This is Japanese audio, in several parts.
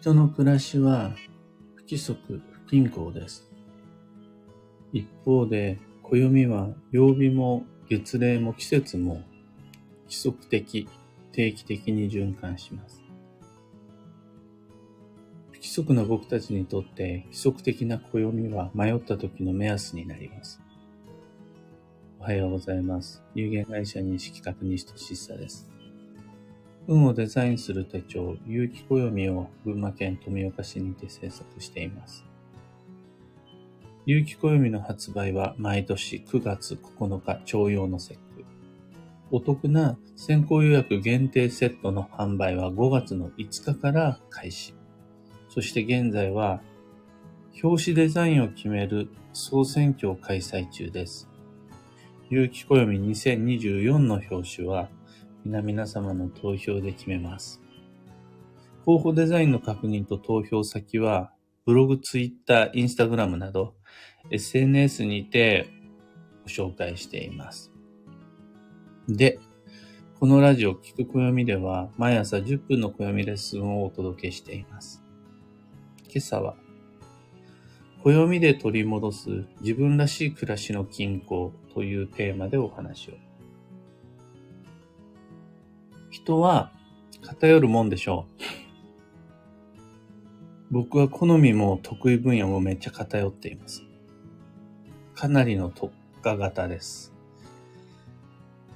人の暮らしは不規則、不均衡です。一方で、暦は曜日も月齢も季節も規則的、定期的に循環します。不規則な僕たちにとって規則的な暦は迷った時の目安になります。おはようございます。有限会社認識確認としさです。運をデザインする手帳、有機暦を群馬県富岡市にて制作しています。有機暦の発売は毎年9月9日徴用の節句。お得な先行予約限定セットの販売は5月の5日から開始。そして現在は表紙デザインを決める総選挙を開催中です。有機暦2024の表紙は皆々様の投票で決めます。候補デザインの確認と投票先はブログ、ツイッター、インスタグラムなど SNS にてご紹介しています。で、このラジオ聞く暦では毎朝10分の暦レッスンをお届けしています。今朝は暦で取り戻す自分らしい暮らしの均衡というテーマでお話を。人は偏るもんでしょう。僕は好みも得意分野もめっちゃ偏っています。かなりの特化型です。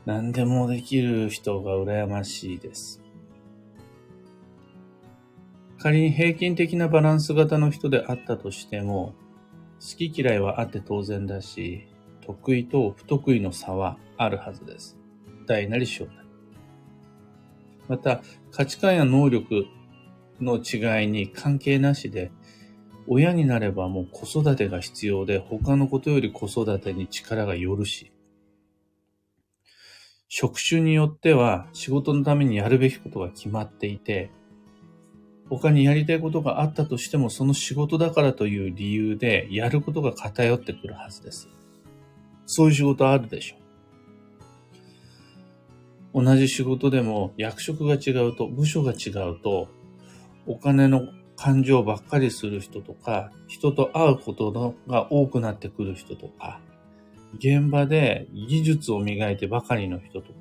何でもできる人が羨ましいです。仮に平均的なバランス型の人であったとしても、好き嫌いはあって当然だし、得意と不得意の差はあるはずです。大なり小なり。また、価値観や能力の違いに関係なしで、親になればもう子育てが必要で、他のことより子育てに力がよるし、職種によっては仕事のためにやるべきことが決まっていて、他にやりたいことがあったとしても、その仕事だからという理由でやることが偏ってくるはずです。そういう仕事あるでしょう。同じ仕事でも役職が違うと、部署が違うと、お金の感情ばっかりする人とか、人と会うことが多くなってくる人とか、現場で技術を磨いてばかりの人とか、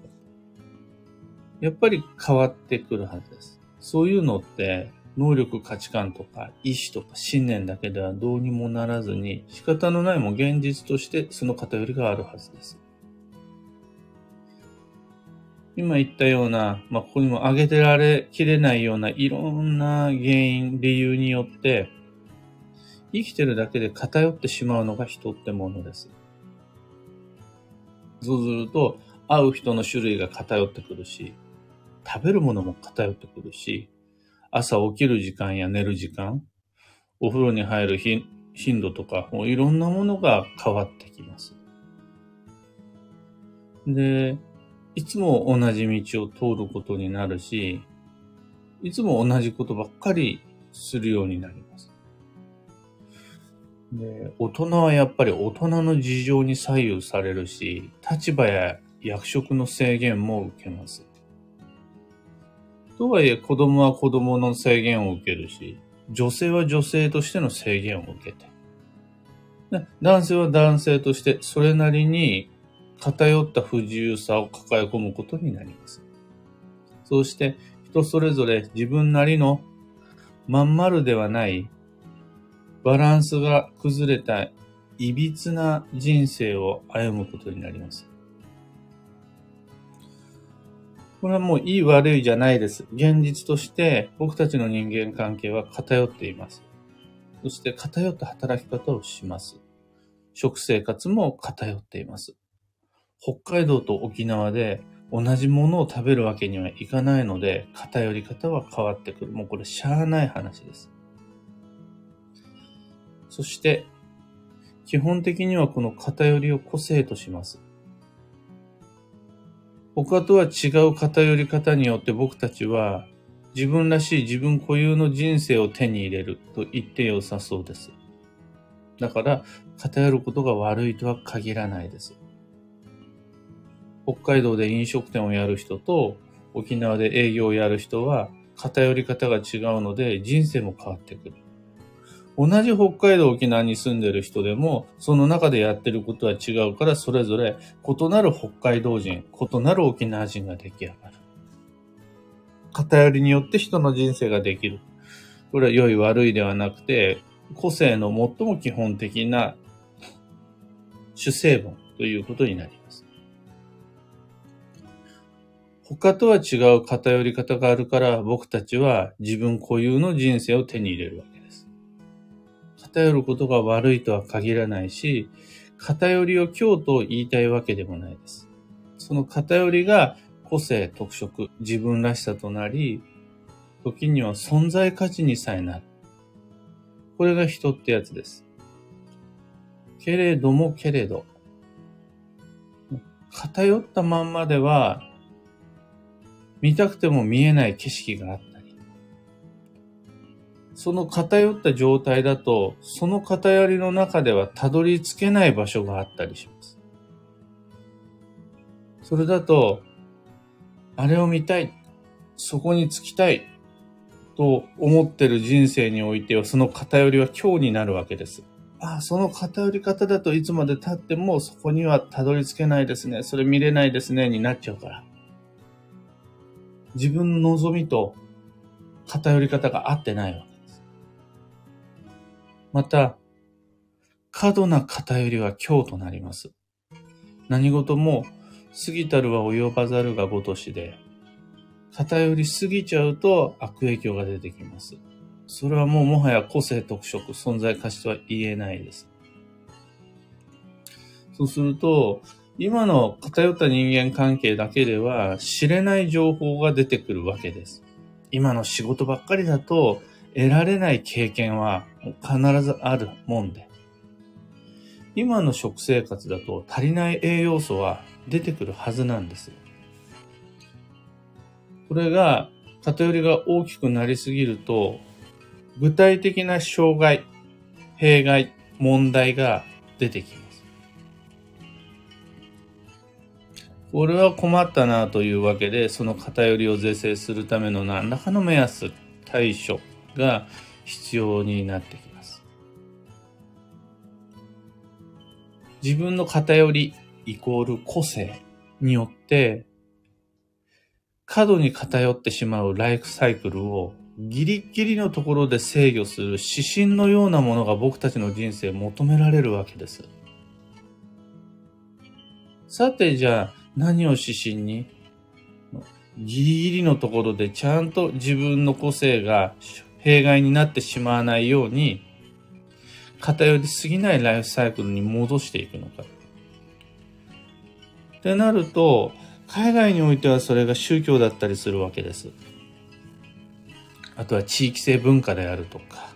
やっぱり変わってくるはずです。そういうのって、能力、価値観とか、意志とか信念だけではどうにもならずに、仕方のないも現実としてその偏りがあるはずです。今言ったような、まあ、ここにも挙げてられきれないようないろんな原因、理由によって、生きてるだけで偏ってしまうのが人ってものです。そうすると、会う人の種類が偏ってくるし、食べるものも偏ってくるし、朝起きる時間や寝る時間、お風呂に入る頻度とか、もういろんなものが変わってきます。で、いつも同じ道を通ることになるし、いつも同じことばっかりするようになります。で、大人はやっぱり大人の事情に左右されるし、立場や役職の制限も受けます。とはいえ子供は子供の制限を受けるし、女性は女性としての制限を受けて、男性は男性としてそれなりに偏った不自由さを抱え込むことになります。そうして人それぞれ自分なりのまん丸ではないバランスが崩れたいびつな人生を歩むことになります。これはもういい悪いじゃないです。現実として僕たちの人間関係は偏っています。そして偏った働き方をします。食生活も偏っています。北海道と沖縄で同じものを食べるわけにはいかないので、偏り方は変わってくる。もうこれしゃあない話です。そして、基本的にはこの偏りを個性とします。他とは違う偏り方によって僕たちは自分らしい自分固有の人生を手に入れると言って良さそうです。だから偏ることが悪いとは限らないです。北海道で飲食店をやる人と沖縄で営業をやる人は偏り方が違うので人生も変わってくる。同じ北海道沖縄に住んでる人でも、その中でやってることは違うから、それぞれ異なる北海道人、異なる沖縄人が出来上がる。偏りによって人の人生ができる。これは良い悪いではなくて、個性の最も基本的な主成分ということになります。他とは違う偏り方があるから僕たちは自分固有の人生を手に入れるわけです。偏ることが悪いとは限らないし、偏りを今日と言いたいわけでもないです。その偏りが個性、特色、自分らしさとなり、時には存在価値にさえなる。これが人ってやつです。けれどもけれど、偏ったまんまでは、見たくても見えない景色があったり、その偏った状態だと、その偏りの中ではたどり着けない場所があったりします。それだと、あれを見たい、そこに着きたい、と思ってる人生においては、その偏りは今日になるわけです。ああ、その偏り方だといつまで経ってもそこにはたどり着けないですね。それ見れないですね。になっちゃうから。自分の望みと偏り方が合ってないわけです。また、過度な偏りは今日となります。何事も過ぎたるは及ばざるがごとしで、偏りすぎちゃうと悪影響が出てきます。それはもうもはや個性特色、存在価値とは言えないです。そうすると、今の偏った人間関係だけでは知れない情報が出てくるわけです。今の仕事ばっかりだと得られない経験は必ずあるもんで。今の食生活だと足りない栄養素は出てくるはずなんです。これが偏りが大きくなりすぎると具体的な障害、弊害、問題が出てきます。これは困ったなというわけで、その偏りを是正するための何らかの目安、対処が必要になってきます。自分の偏りイコール個性によって過度に偏ってしまうライフサイクルをギリギリのところで制御する指針のようなものが僕たちの人生求められるわけです。さてじゃあ何を指針に？ギリギリのところでちゃんと自分の個性が弊害になってしまわないように偏りすぎないライフサイクルに戻していくのか。ってなると海外においてはそれが宗教だったりするわけです。あとは地域性文化であるとか、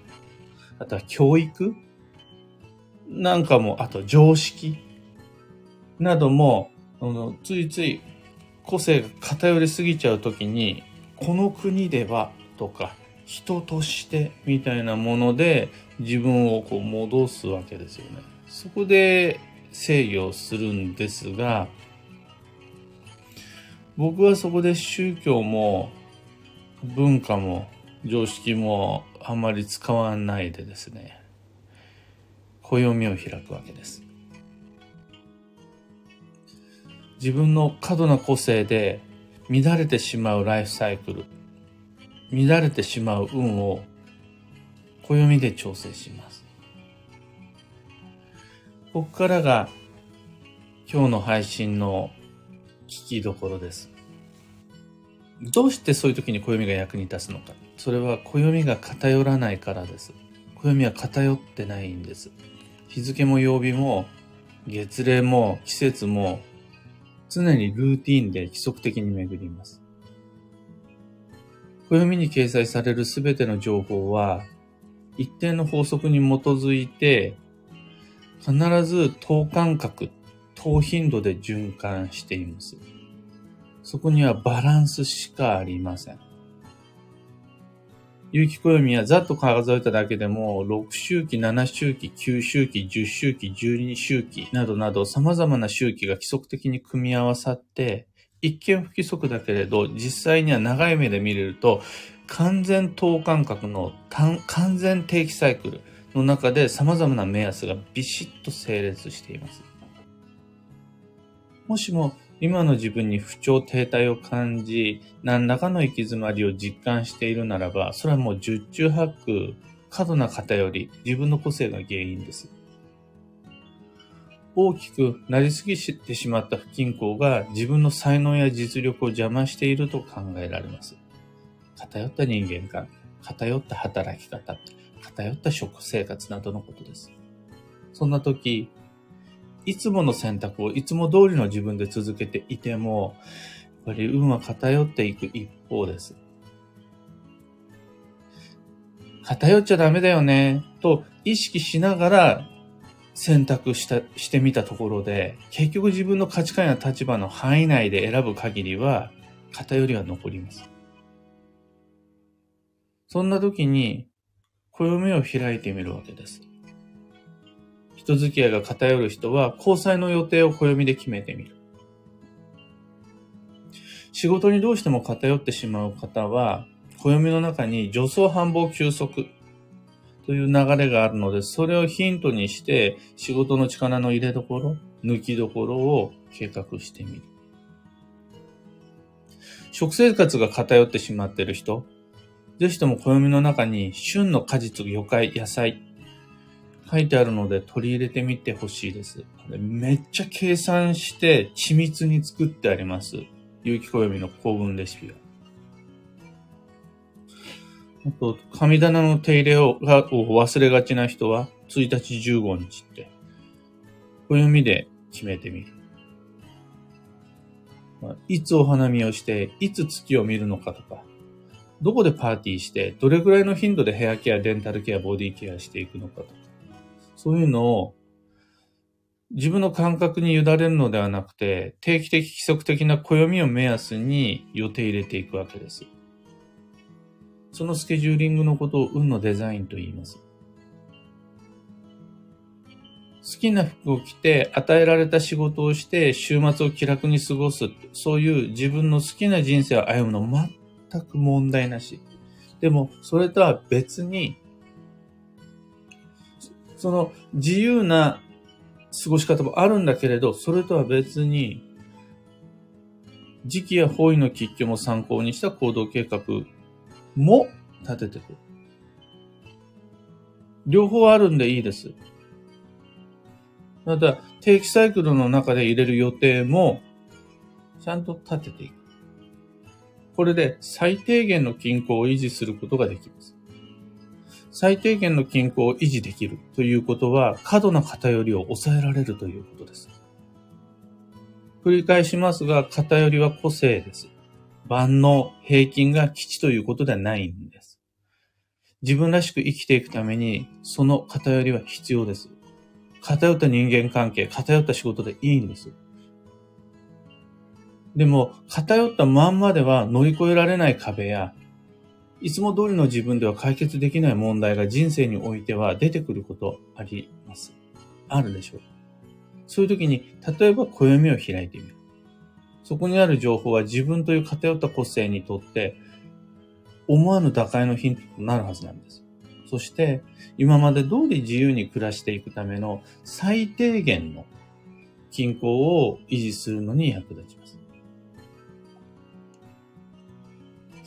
あとは教育なんかも、あと常識なども、あのついつい個性が偏りすぎちゃうときに、この国ではとか、人としてみたいなもので自分をこう戻すわけですよね。そこで制御するんですが、僕はそこで宗教も文化も常識もあんまり使わないでですね、暦を開くわけです。自分の過度な個性で乱れてしまうライフサイクル、乱れてしまう運を暦で調整します。ここからが今日の配信の聞きどころです。どうしてそういう時に暦が役に立つのか。それは暦が偏らないからです。暦は偏ってないんです。日付も曜日も月齢も季節も常にルーティンで規則的に巡ります。暦に掲載されるすべての情報は一定の法則に基づいて必ず等間隔、等頻度で循環しています。そこにはバランスしかありません。有機暦はざっと数えただけでも、6周期、7周期、9周期、10周期、12周期などなど様々な周期が規則的に組み合わさって、一見不規則だけれど、実際には長い目で見れると、完全等間隔の完全定期サイクルの中で様々な目安がビシッと整列しています。もしも今の自分に不調停滞を感じ、何らかの行き詰まりを実感しているならば、それはもう十中八九、過度な偏り、自分の個性が原因です。大きくなりすぎてしまった不均衡が自分の才能や実力を邪魔していると考えられます。偏った人間観、偏った働き方、偏った食生活などのことです。そんな時、いつもの選択をいつも通りの自分で続けていても、やっぱり運は偏っていく一方です。偏っちゃダメだよね、と意識しながら選択した、してみたところで、結局自分の価値観や立場の範囲内で選ぶ限りは、偏りは残ります。そんな時に、暦を開いてみるわけです。人付き合いが偏る人は、交際の予定を暦で決めてみる。仕事にどうしても偏ってしまう方は、暦の中に助走繁忙休息という流れがあるので、それをヒントにして仕事の力の入れどころ、抜きどころを計画してみる。食生活が偏ってしまっている人、ぜひとも暦の中に旬の果実、魚介、野菜、書いてあるので取り入れてみてほしいです。めっちゃ計算して緻密に作ってあります。有機暦の幸運レシピは。あと、神棚の手入れをがを忘れがちな人は、1日15日って、暦で決めてみる。いつお花見をして、いつ月を見るのかとか、どこでパーティーして、どれぐらいの頻度でヘアケア、デンタルケア、ボディケアしていくのかとか、そういうのを自分の感覚に委ねるのではなくて、定期的規則的な暦を目安に予定入れていくわけです。そのスケジューリングのことを運のデザインと言います。好きな服を着て、与えられた仕事をして、週末を気楽に過ごす。そういう自分の好きな人生を歩むの全く問題なし。でも、それとは別に、その自由な過ごし方もあるんだけれど、それとは別に、時期や方位の吉居も参考にした行動計画も立ててくる。両方あるんでいいです。また、定期サイクルの中で入れる予定も、ちゃんと立てていく。これで最低限の均衡を維持することができます。最低限の均衡を維持できるということは、過度な偏りを抑えられるということです。繰り返しますが、偏りは個性です。万能、平均が基地ということではないんです。自分らしく生きていくために、その偏りは必要です。偏った人間関係、偏った仕事でいいんです。でも、偏ったまんまでは乗り越えられない壁や、いつも通りの自分では解決できない問題が人生においては出てくることあります。あるでしょう。そういう時に、例えば暦を開いてみる。そこにある情報は自分という偏った個性にとって、思わぬ打開のヒントとなるはずなんです。そして、今まで通り自由に暮らしていくための最低限の均衡を維持するのに役立ちます。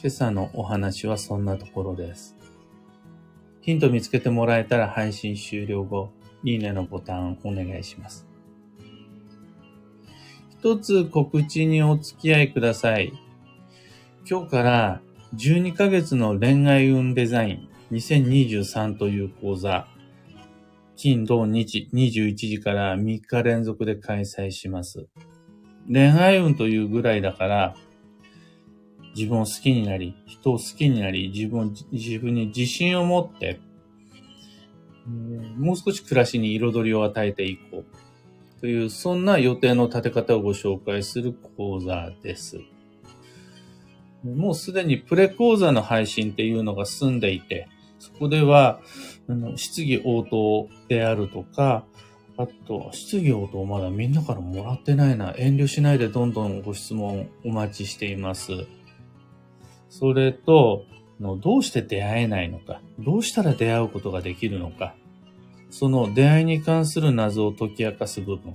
今朝のお話はそんなところです。ヒント見つけてもらえたら配信終了後、いいねのボタンお願いします。一つ告知にお付き合いください。今日から12ヶ月の恋愛運デザイン2023という講座、金土日21時から3日連続で開催します。恋愛運というぐらいだから、自分を好きになり、人を好きになり、自分自分に自信を持って、もう少し暮らしに彩りを与えていこう。という、そんな予定の立て方をご紹介する講座です。もうすでにプレ講座の配信っていうのが済んでいて、そこでは、質疑応答であるとか、あと、質疑応答まだみんなからもらってないな。遠慮しないでどんどんご質問お待ちしています。それと、のどうして出会えないのか、どうしたら出会うことができるのか、その出会いに関する謎を解き明かす部分。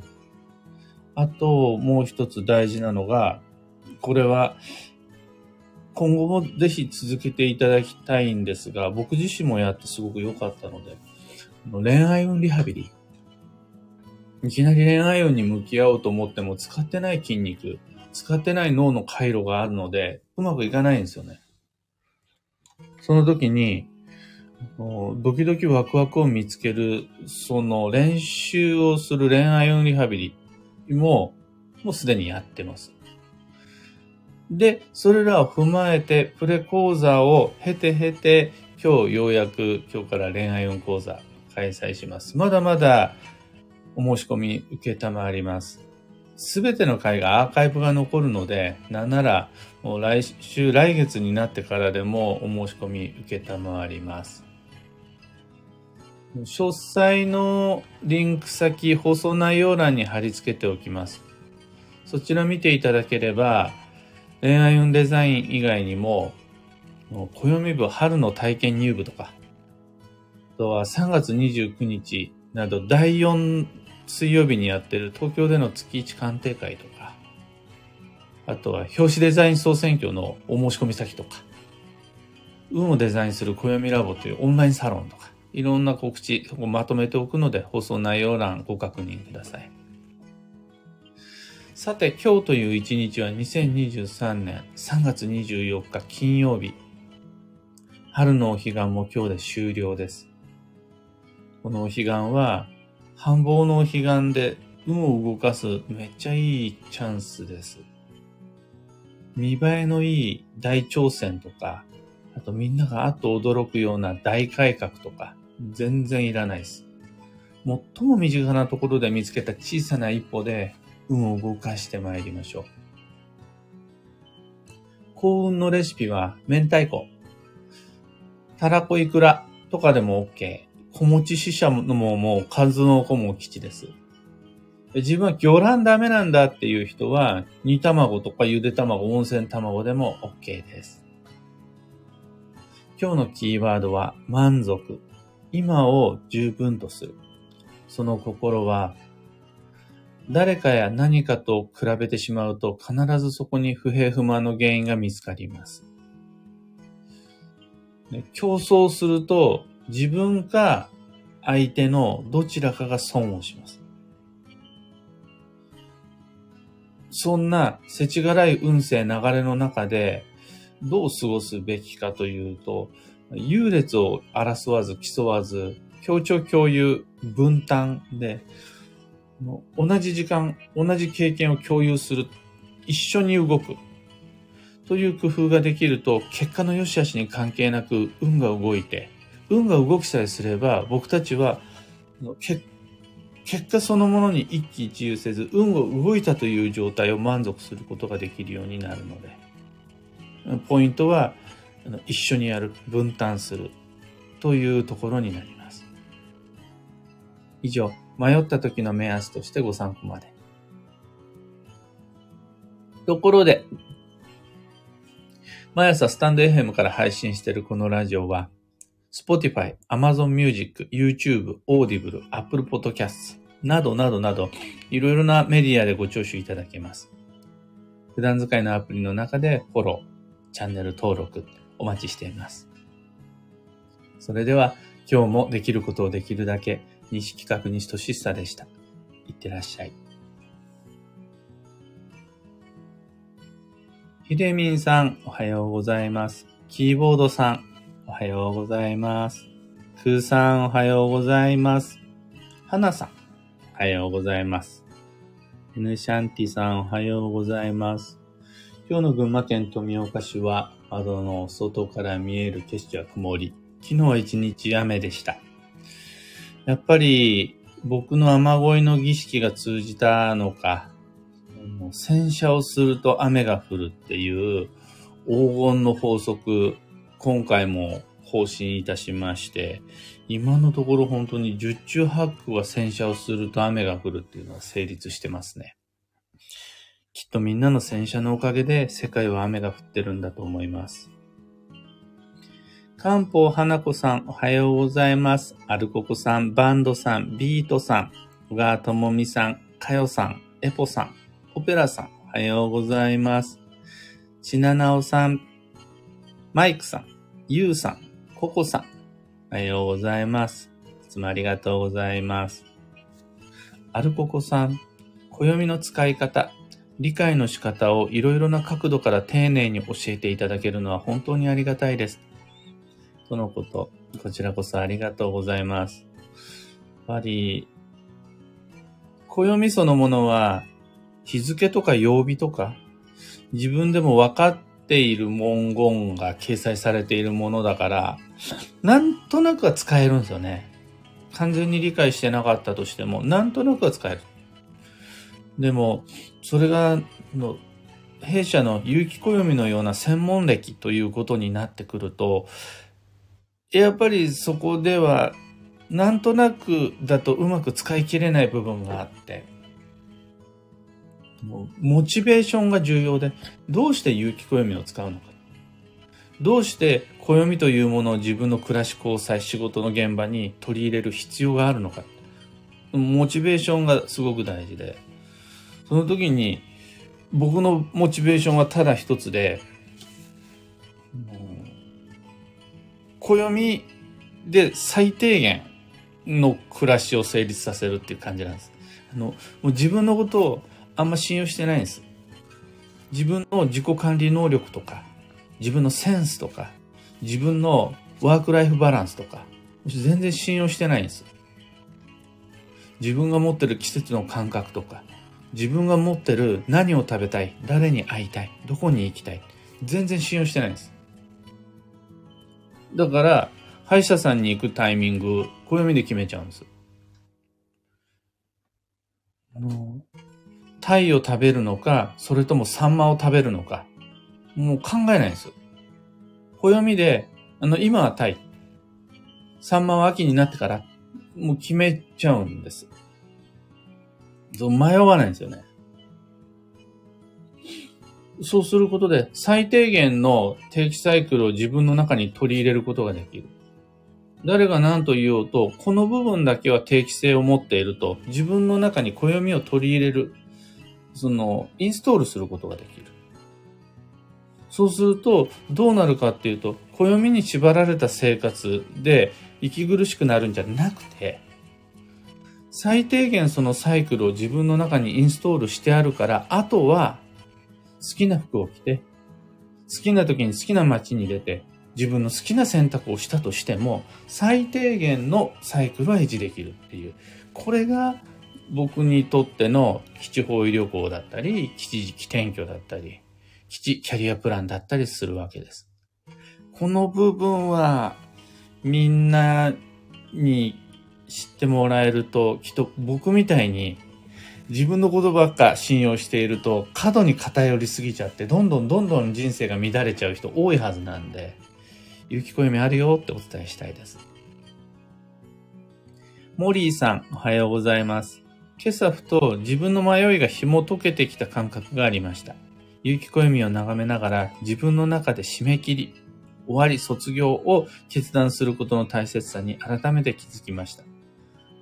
あと、もう一つ大事なのが、これは、今後もぜひ続けていただきたいんですが、僕自身もやってすごく良かったので、恋愛運リハビリ。いきなり恋愛運に向き合おうと思っても使ってない筋肉、使ってない脳の回路があるので、うまくいかないんですよね。その時に、ドキドキワクワクを見つける、その練習をする恋愛運リハビリも、もうすでにやってます。で、それらを踏まえて、プレ講座を経て経て、今日ようやく今日から恋愛運講座開催します。まだまだお申し込み受けたまります。すべての回がアーカイブが残るので、なんならもう来週、来月になってからでもお申し込み受けたまわります。詳細のリンク先、放送内容欄に貼り付けておきます。そちら見ていただければ、恋愛運デザイン以外にも、暦部春の体験入部とか、あとは3月29日など第4水曜日にやってる東京での月1鑑定会とか、あとは表紙デザイン総選挙のお申し込み先とか、運をデザインする暦ラボというオンラインサロンとか、いろんな告知をまとめておくので、放送内容欄ご確認ください。さて、今日という一日は2023年3月24日金曜日。春のお彼岸も今日で終了です。このお彼岸は、繁忙のお彼岸で運を動かすめっちゃいいチャンスです。見栄えのいい大挑戦とか、あとみんながあっと驚くような大改革とか、全然いらないです。最も身近なところで見つけた小さな一歩で運を動かしてまいりましょう。幸運のレシピは明太子、たらこいくらとかでも OK。小餅死者のももう数の子も吉です。自分は魚卵ダメなんだっていう人は、煮卵とかゆで卵、温泉卵でも OK です。今日のキーワードは満足。今を十分とする。その心は、誰かや何かと比べてしまうと必ずそこに不平不満の原因が見つかります。競争すると自分か相手のどちらかが損をします。そんな世知辛い運勢流れの中でどう過ごすべきかというと、優劣を争わず競わず、協調共有、分担で、同じ時間、同じ経験を共有する。一緒に動く。という工夫ができると、結果の良し悪しに関係なく運が動いて、運が動きさえすれば、僕たちは、結果そのものに一喜一憂せず、運が動いたという状態を満足することができるようになるので、ポイントは、一緒にやる、分担するというところになります。以上、迷った時の目安としてご参考まで。ところで、毎朝スタンド FM から配信しているこのラジオは、Spotify、Amazon Music、YouTube、Audible、Apple Podcasts などなどなど、いろいろなメディアでご聴取いただけます。普段使いのアプリの中でフォロー、チャンネル登録、お待ちしています。それでは今日もできることをできるだけ西企画西俊久でした。いってらっしゃい。ひでみんさん、おはようございます。キーボードさん、おはようございます。くーさん、おはようございます。はなさん、おはようございます。エヌシャンティさん、おはようございます。今日の群馬県富岡市は窓の外から見える景色は曇り。昨日は一日雨でした。やっぱり僕の雨乞いの儀式が通じたのか、洗車をすると雨が降るっていう黄金の法則、今回も方針いたしまして、今のところ本当に十中八九は洗車をすると雨が降るっていうのは成立してますね。きっとみんなの洗車のおかげで世界は雨が降ってるんだと思います。漢方花子さん、おはようございます。アルココさん、バンドさん、ビートさん、小川智美さん、かよさん、エポさん、オペラさん、おはようございます。ちななおさん、マイクさん、ゆうさん、ココさん、おはようございます。いつもありがとうございます。アルココさん、暦の使い方、理解の仕方をいろいろな角度から丁寧に教えていただけるのは本当にありがたいです。とのこと、こちらこそありがとうございます。やっぱり、暦そのものは、日付とか曜日とか、自分でも分かっている文言が掲載されているものだから、なんとなくは使えるんですよね。完全に理解してなかったとしても、なんとなくは使える。でも、それが、の弊社の有機暦のような専門歴ということになってくると、やっぱりそこでは、なんとなくだとうまく使い切れない部分があって、モチベーションが重要で、どうして有機暦を使うのか。どうして暦というものを自分の暮らし交際仕事の現場に取り入れる必要があるのか。モチベーションがすごく大事で、その時に僕のモチベーションはただ一つで、暦で最低限の暮らしを成立させるっていう感じなんです。あの、もう自分のことをあんま信用してないんです。自分の自己管理能力とか、自分のセンスとか、自分のワークライフバランスとか、全然信用してないんです。自分が持ってる季節の感覚とか、自分が持ってる何を食べたい、誰に会いたい、どこに行きたい、全然信用してないんです。だから、歯医者さんに行くタイミング、暦で決めちゃうんです。あの、タイを食べるのか、それともサンマを食べるのか、もう考えないんですよ。暦で、あの、今はタイ。サンマは秋になってから、もう決めちゃうんです。迷わないんですよね。そうすることで、最低限の定期サイクルを自分の中に取り入れることができる。誰が何と言おうと、この部分だけは定期性を持っていると、自分の中に暦を取り入れるその、インストールすることができる。そうすると、どうなるかっていうと、暦に縛られた生活で息苦しくなるんじゃなくて、最低限そのサイクルを自分の中にインストールしてあるから、あとは好きな服を着て、好きな時に好きな街に出て、自分の好きな選択をしたとしても、最低限のサイクルは維持できるっていう。これが僕にとっての基地方位旅行だったり、基地基転居だったり、基地キャリアプランだったりするわけです。この部分はみんなに知ってもらえると、きっと僕みたいに自分のことばっか信用していると過度に偏りすぎちゃって、どんどんどんどん人生が乱れちゃう人多いはずなんで、有機暦あるよってお伝えしたいです。モリーさん、おはようございます。今朝ふと自分の迷いが紐解けてきた感覚がありました。有機暦を眺めながら自分の中で締め切り、終わり、卒業を決断することの大切さに改めて気づきました。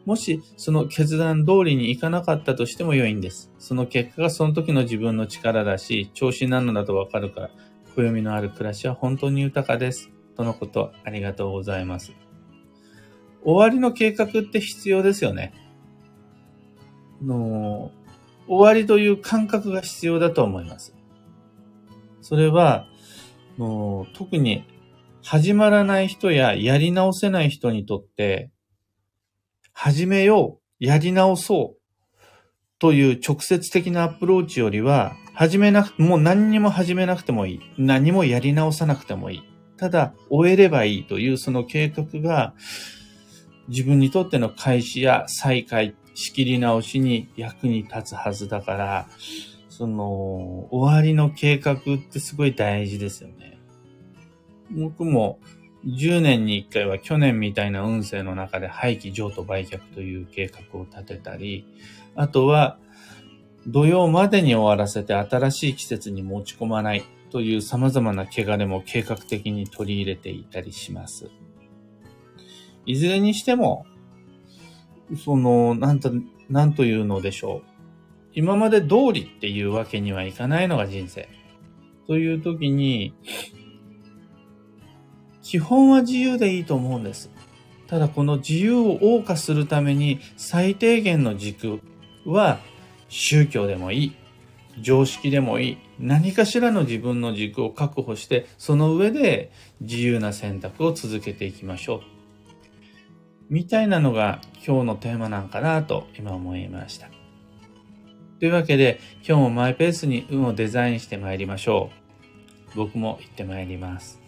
もしその決断通りにいかなかったとしても良いんです。その結果がその時の自分の力だし、調子なのだとわかるから、暦のある暮らしは本当に豊かです。とのこと、ありがとうございます。終わりの計画って必要ですよね。の、終わりという感覚が必要だと思います。それは、の特に始まらない人ややり直せない人にとって、始めよう、やり直そうという直接的なアプローチよりは、始めなく、もう何にも始めなくてもいい。何もやり直さなくてもいい。ただ、終えればいいというその計画が、自分にとっての開始や再開仕切り直しに役に立つはずだから、その、終わりの計画ってすごい大事ですよね。僕も10年に1回は去年みたいな運勢の中で廃棄譲渡売却という計画を立てたり、あとは土曜までに終わらせて新しい季節に持ち込まないという様々な汚れも計画的に取り入れていたりします。いずれにしても、その、なんと、なんというのでしょう。今まで通りっていうわけにはいかないのが人生。という時に、基本は自由でいいと思うんです。ただこの自由を謳歌するために最低限の軸は宗教でもいい。常識でもいい。何かしらの自分の軸を確保して、その上で自由な選択を続けていきましょう。みたいなのが今日のテーマなんかなと今思いました。というわけで今日もマイペースに運をデザインしてまいりましょう。僕も行ってまいります。